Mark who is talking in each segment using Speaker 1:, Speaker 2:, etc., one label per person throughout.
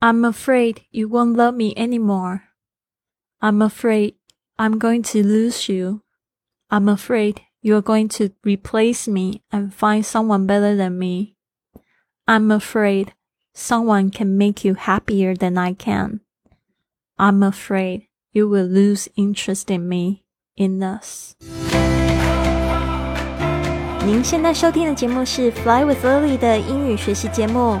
Speaker 1: I'm afraid you won't love me anymore. I'm afraid I'm going to lose you. I'm afraid you're going to replace me and find someone better than me. I'm afraid someone can make you happier than I can. I'm afraid you will lose interest in me, in us. 您现在收听的节目是《Fly with Lily》的英语学习节目，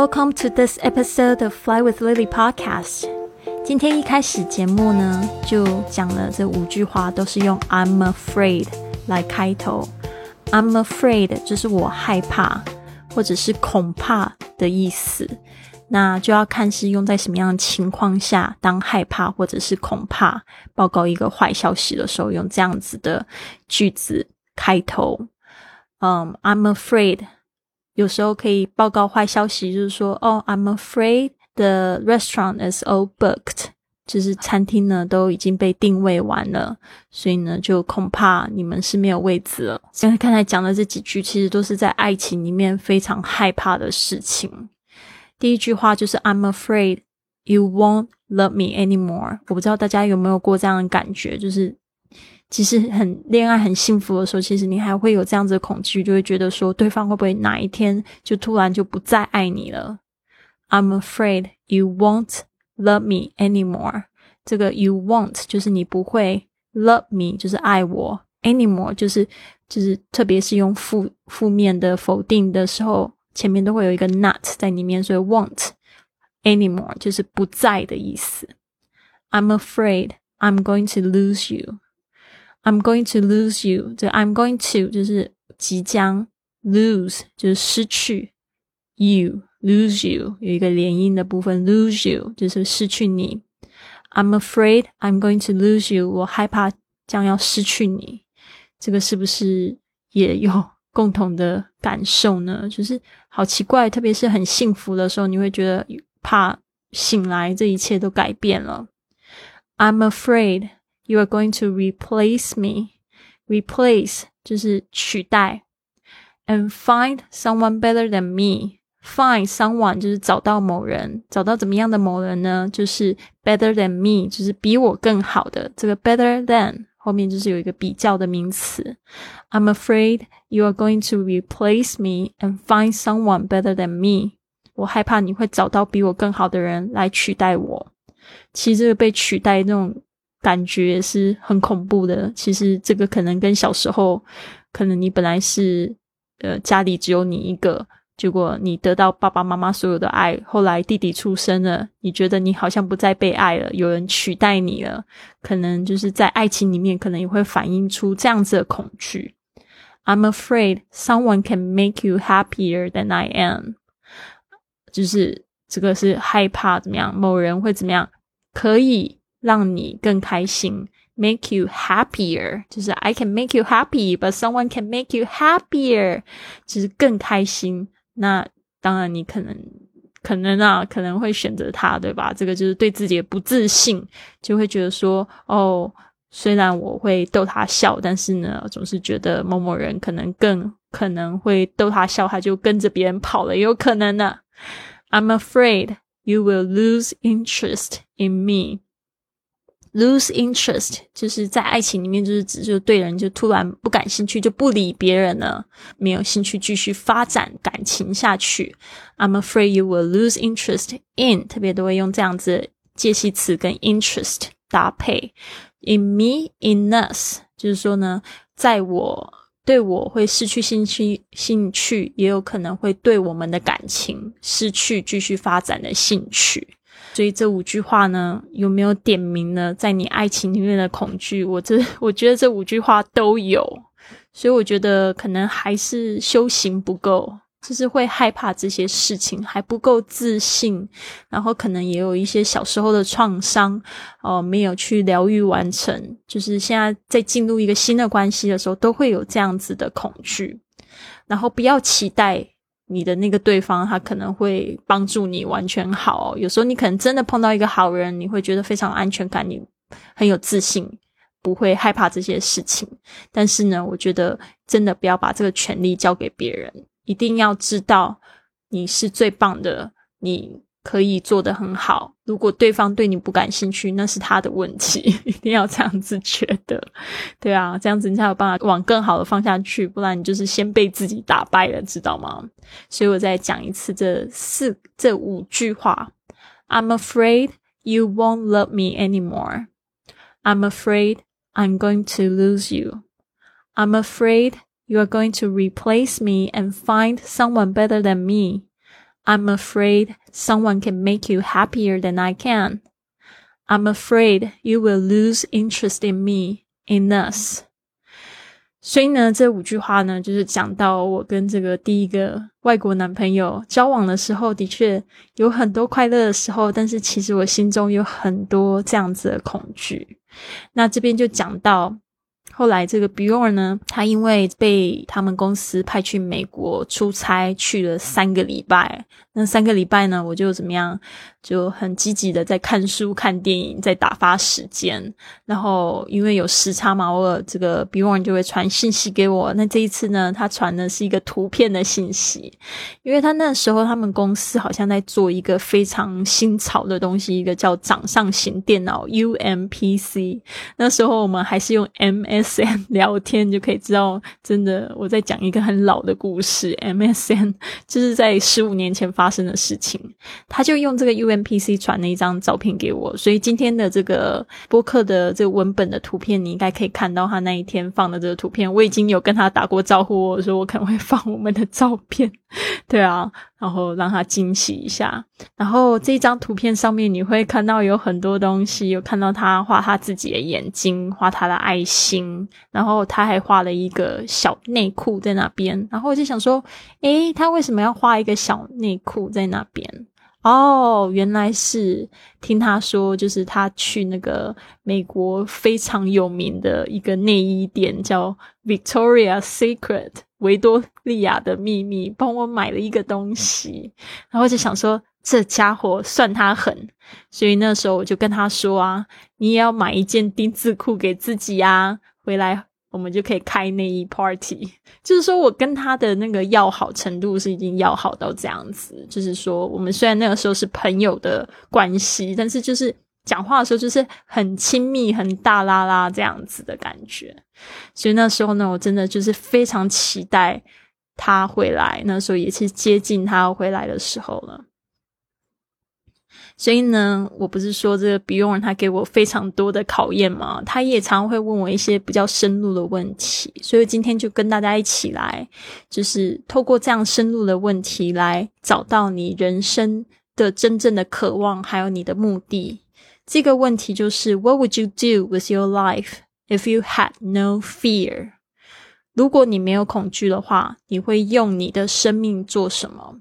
Speaker 1: Welcome to this episode of Fly with Lily podcast。今天一开始节目呢，就讲了这五句话，都是用 "I'm afraid" 来开头。"I'm afraid" 就是我害怕或者是恐怕的意思。那就要看是用在什么样的情况下，当害怕或者是恐怕报告一个坏消息的时候，用这样子的句子开头。嗯，I'm afraid。有时候可以报告坏消息，就是说，哦，I'm afraid the restaurant is all booked，就是餐厅呢都已经被定位完了，所以呢就恐怕你们是没有位子了。现在刚才讲的这几句，其实都是在爱情里面非常害怕的事情。第一句话就是 I'm afraid you won't love me anymore。我不知道大家有没有过这样的感觉，就是。其实很恋爱很幸福的时候，其实你还会有这样子的恐惧，就会觉得说对方会不会哪一天就突然就不再爱你了。I'm afraid you won't love me anymore。这个 you won't 就是你不会 love me，就是爱我 anymore，就是就是特别是用负负面的否定的时候，前面都会有一个 not 在里面，所以 won't anymore 就是不在的意思。I'm afraid I'm going to lose you。I'm going to lose you。这 I'm going to 就是即将，lose 就是失去，you lose you 有一个连音的部分，lose you 就是失去你。I'm afraid I'm going to lose you。我害怕将要失去你。这个是不是也有共同的感受呢？就是好奇怪，特别是很幸福的时候，你会觉得怕醒来，这一切都改变了。I'm afraid。You are going to replace me. Replace 就是取代，and find someone better than me. Find someone 就是找到某人，找到怎么样的某人呢？就是 better than me，就是比我更好的。这个 better than 后面就是有一个比较的名词。I'm afraid you are going to replace me and find someone better than me. 我害怕你会找到比我更好的人来取代我。其实这个被取代那种。 感觉是很恐怖的。其实这个可能跟小时候，可能你本来是呃家里只有你一个，结果你得到爸爸妈妈所有的爱，后来弟弟出生了，你觉得你好像不再被爱了，有人取代你了，可能就是在爱情里面，可能也会反映出这样子的恐惧。I'm afraid someone can make you happier than I am，就是这个是害怕怎么样，某人会怎么样，可以。让你更开心，make you happier，就是 I can make you happy，but someone can make you happier，就是更开心。那当然，你可能可能啊，可能会选择他，对吧？这个就是对自己的不自信，就会觉得说，哦，虽然我会逗他笑，但是呢，总是觉得某某人可能更可能会逗他笑，他就跟着别人跑了，有可能呢。I'm afraid you will lose interest in me。Lose interest 就是在爱情里面，就是指就对人就突然不感兴趣，就不理别人了，没有兴趣继续发展感情下去。I'm afraid you will lose interest in，特别都会用这样子介系词跟 interest 搭配。In me, in us，就是说呢，在我对我会失去兴趣，兴趣也有可能会对我们的感情失去继续发展的兴趣。所以这五句话呢，有没有点明呢？在你爱情里面的恐惧，我这 我觉得这五句话都有。所以我觉得可能还是修行不够，就是会害怕这些事情，还不够自信，然后可能也有一些小时候的创伤，哦，没有去疗愈完成，就是现在在进入一个新的关系的时候，都会有这样子的恐惧。然后不要期待你的那个对方，他可能会帮助你完全好。有时候你可能真的碰到一个好人，你会觉得非常安全感，你很有自信，不会害怕这些事情。但是呢，我觉得真的不要把这个权利交给别人。一定要知道你是最棒的，你可以做得很好。如果对方对你不感兴趣，那是他的问题。一定要这样子觉得，对啊，这样子你才有办法往更好的方向去。不然你就是先被自己打败了，知道吗？所以我再讲一次这四这五句话：I'm afraid you won't love me anymore. I'm afraid I'm going to lose you. I'm afraid. You are going to replace me and find someone better than me. I'm afraid someone can make you happier than I can. I'm afraid you will lose interest in me, in us. 所以呢，这五句话呢，就是讲到我跟这个第一个外国男朋友交往的时候，的确有很多快乐的时候，但是其实我心中有很多这样子的恐惧。那这边就讲到。 后来，这个 Bjorn 呢，他因为被他们公司派去美国出差，去了三个礼拜。那三个礼拜呢，我就怎么样？就很积极的在看书、看电影，在打发时间。然后因为有时差嘛，我这个 Bjorn 就会传信息给我。那这一次呢，他传的是一个图片的信息，因为他那时候他们公司好像在做一个非常新潮的东西，一个叫掌上型电脑 UMPC。那时候我们还是用 MSN 聊天，就可以知道，真的我在讲一个很老的故事。MSN 就是在十五年前发生的事情，他就用这个 U。NPC 传了一张照片给我，所以今天的这个播客的这个文本的图片，你应该可以看到他那一天放的这个图片。我已经有跟他打过招呼，我说我可能会放我们的照片，对啊，然后让他惊喜一下。然后这张图片上面你会看到有很多东西，有看到他画他自己的眼睛，画他的爱心，然后他还画了一个小内裤在那边。然后我就想说，诶，他为什么要画一个小内裤在那边？哦，原来是听他说，就是他去那个美国非常有名的一个内衣店，叫 Victoria's Secret 维多利亚的秘密，帮我买了一个东西，然后就想说这家伙算他狠，所以那时候我就跟他说啊，你也要买一件丁字裤给自己啊，回来。我们就可以开内衣 party，就是说我跟他的那个要好程度是已经要好到这样子，就是说我们虽然那个时候是朋友的关系，但是就是讲话的时候就是很亲密、很大拉拉这样子的感觉。所以那时候呢，我真的就是非常期待他回来，那时候也是接近他回来的时候了。所以呢，我不是说这个 Bjorn 他给我非常多的考验嘛，他也常会问我一些比较深入的问题，所以今天就跟大家一起来，就是透过这样深入的问题来找到你人生的真正的渴望，还有你的目的。这个问题就是 What would you do with your life if you had no fear？如果你没有恐惧的话，你会用你的生命做什么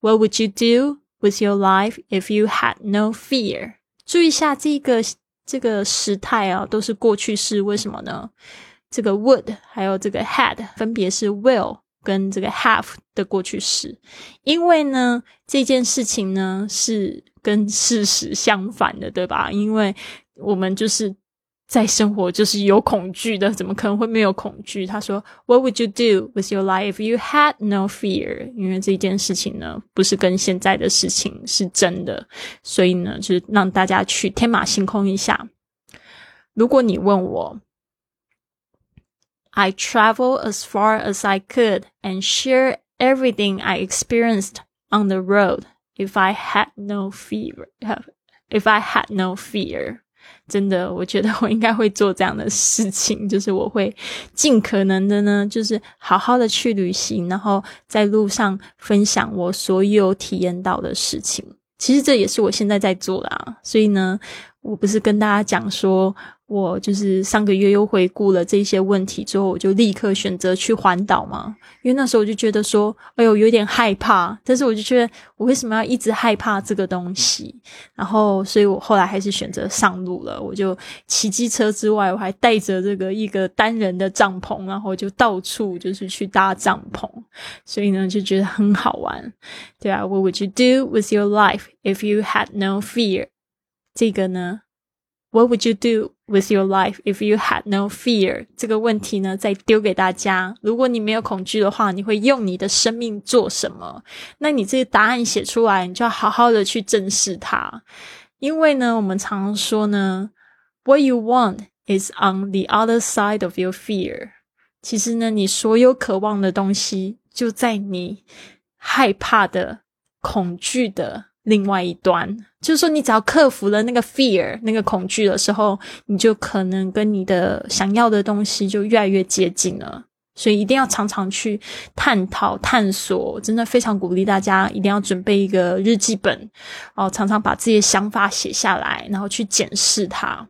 Speaker 1: ？What would you do？With your life, if you had no fear，注意一下这个这个时态啊，都是过去式。为什么呢？这个 would 还有这个 had 分别是 will 跟这个 have 的过去式。因为呢，这件事情呢是跟事实相反的，对吧？因为我们就是。在生活就是有恐惧的，怎么可能会没有恐惧？他说：“What would you do with your life if you had no fear？” 因为这件事情呢，不是跟现在的事情是真的，所以呢，就是让大家去天马行空一下。如果你问我，I travel as far as I could and share everything I experienced on the road if I had no fear. If I had no fear. 真的，我觉得我应该会做这样的事情，就是我会尽可能的呢，就是好好的去旅行，然后在路上分享我所有体验到的事情。其实这也是我现在在做的啊。所以呢，我不是跟大家讲说，我就是上个月又回顾了这些问题之后，我就立刻选择去环岛嘛。因为那时候我就觉得说，哎呦，有点害怕。但是我就觉得，我为什么要一直害怕这个东西？然后，所以我后来还是选择上路了。我就骑机车之外，我还带着这个一个单人的帐篷，然后就到处就是去搭帐篷。所以呢，就觉得很好玩。对啊，What would you do with your life if you had no fear？这个呢？What would you do with your life if you had no fear？这个问题呢，再丢给大家。如果你没有恐惧的话，你会用你的生命做什么？那你这个答案写出来，你就要好好的去正视它。因为呢，我们常说呢，What you want is on the other side of your fear。其实呢，你所有渴望的东西，就在你害怕的、恐惧的。另外一端，就是说，你只要克服了那个 fear 那个恐惧的时候，你就可能跟你的想要的东西就越来越接近了。所以一定要常常去探讨、探索，真的非常鼓励大家一定要准备一个日记本哦，常常把自己的想法写下来，然后去检视它。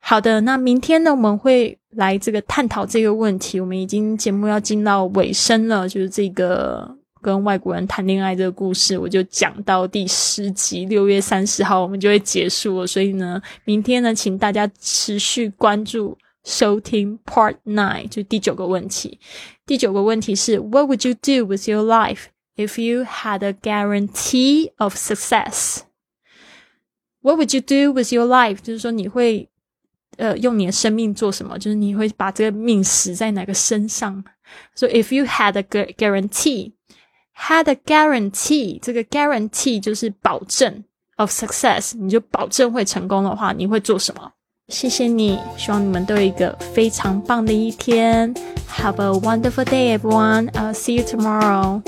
Speaker 1: 好的，那明天呢，我们会来这个探讨这个问题。我们已经节目要进到尾声了，就是这个。跟外国人谈恋爱这个故事，我就讲到第十集，六月三十号我们就会结束了。所以呢，明天呢，请大家持续关注收听 Part Nine，就第九个问题。第九个问题是：What would you do with your life if you had a guarantee of success？What would you do with your life？就是说你会呃用你的生命做什么？就是你会把这个命死在哪个身上？So if you had a guarantee。Had a guarantee，这个 guarantee 就是保证 of success，你就保证会成功的话，你会做什么？谢谢你，希望你们都有一个非常棒的一天。Have a wonderful day, everyone. I'll see you tomorrow.